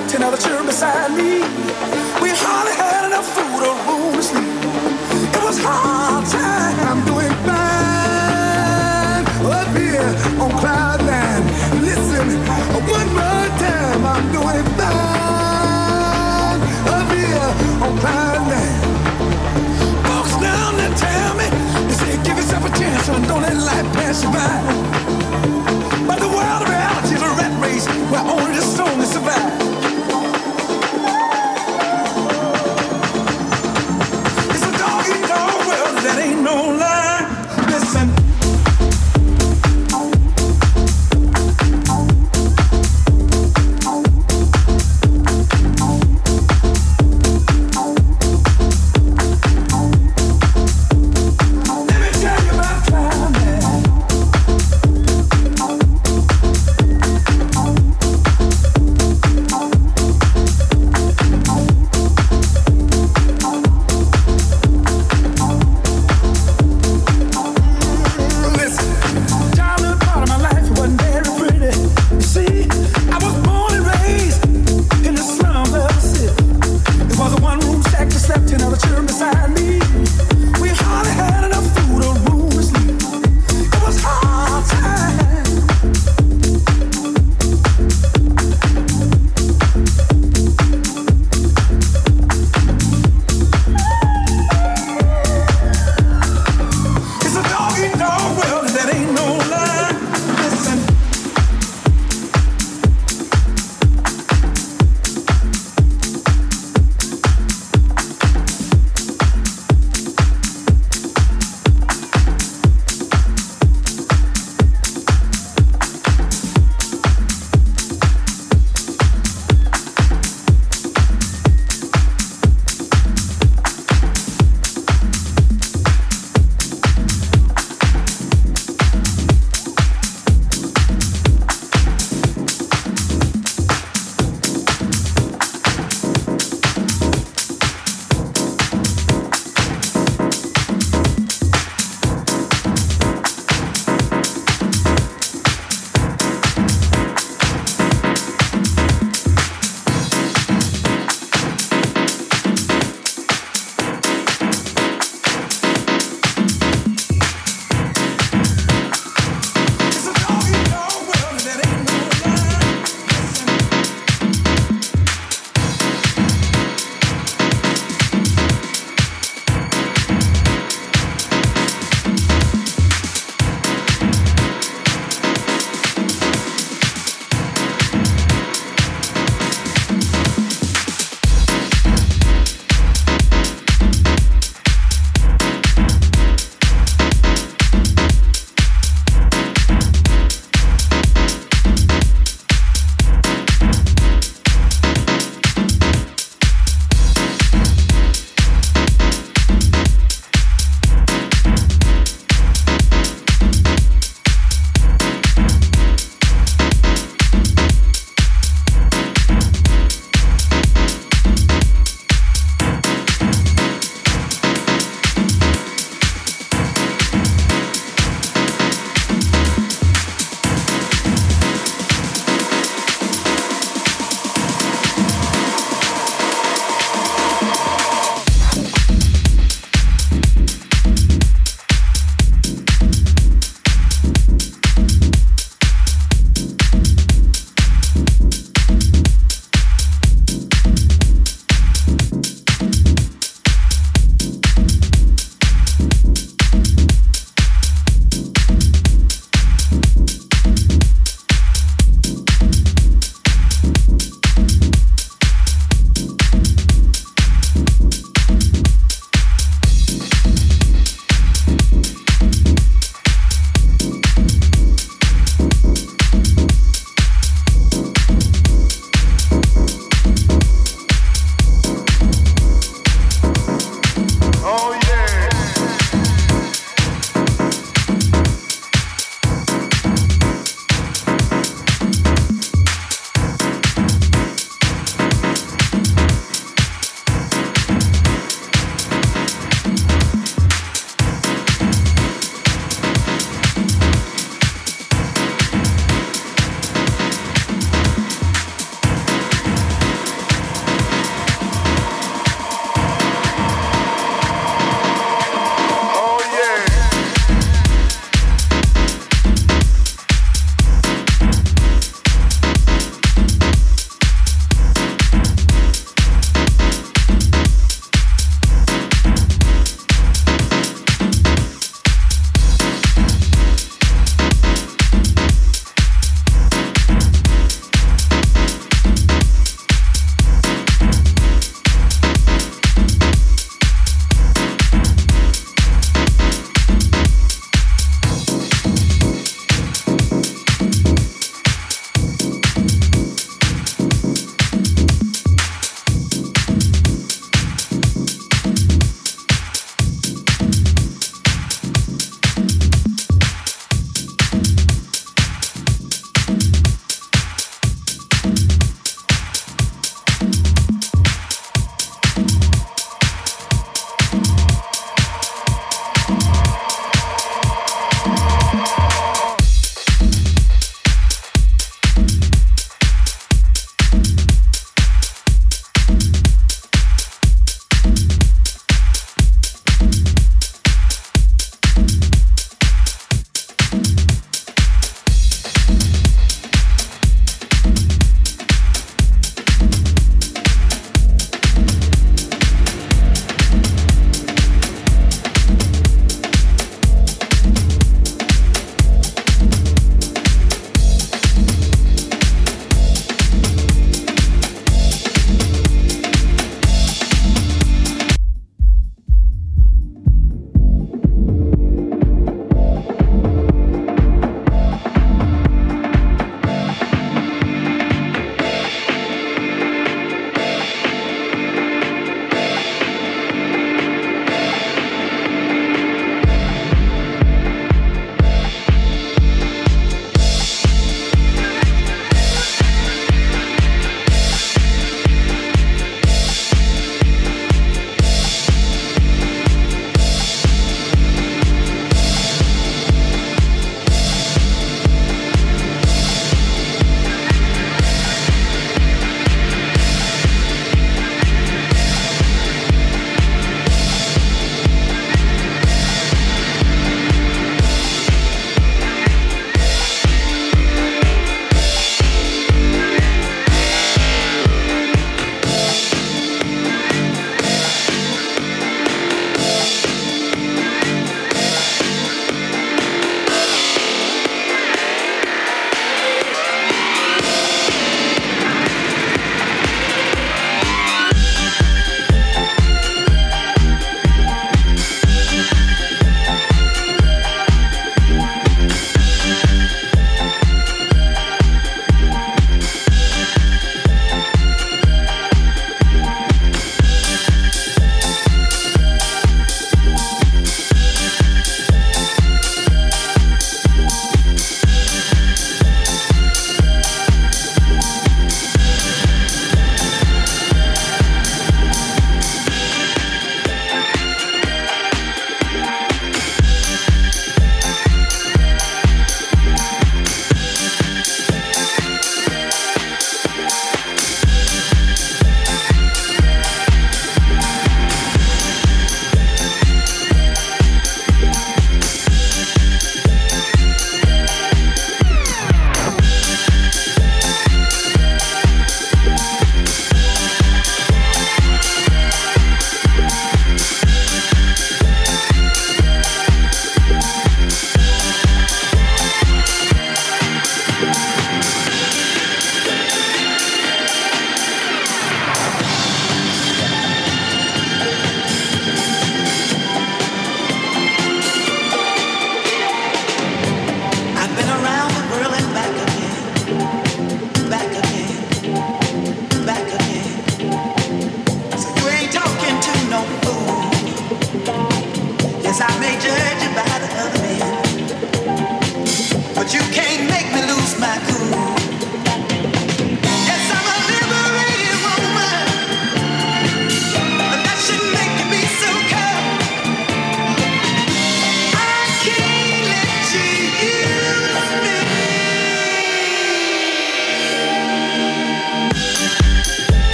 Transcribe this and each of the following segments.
that slept another children beside me. We hardly had enough food or room to sleep. It was hard time. I'm doing fine up here on cloud nine. Listen, one more time. I'm doing fine up here on cloud nine. Folks down there tell me, they say give yourself a chance and don't let life pass you by.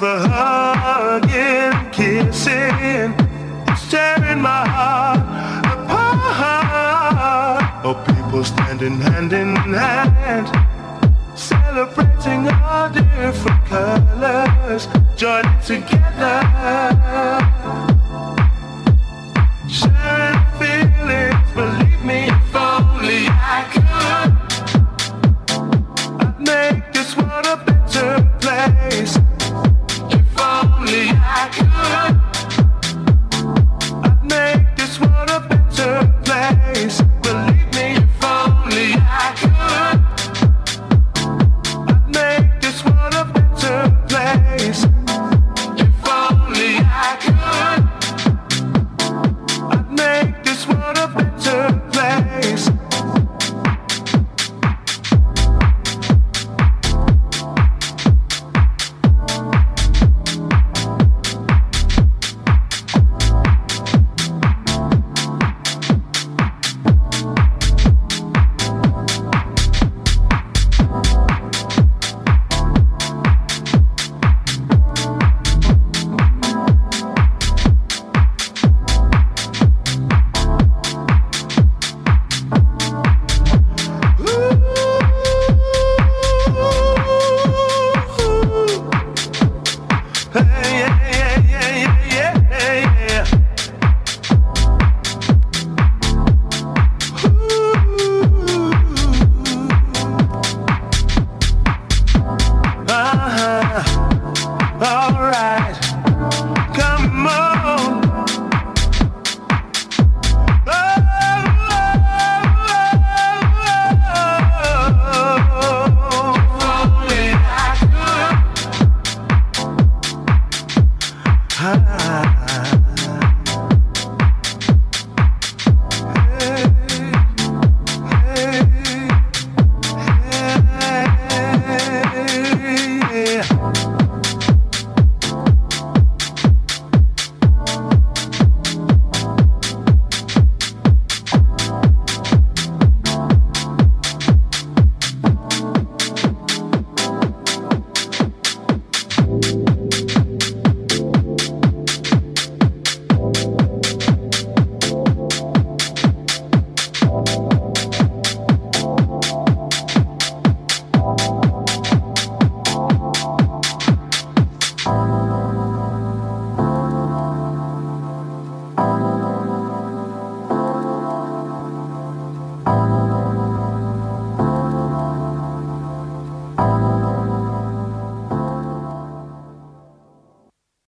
the hugging, kissing, it's tearing my heart apart. Oh, people standing hand in hand, celebrating our different colors, joining together.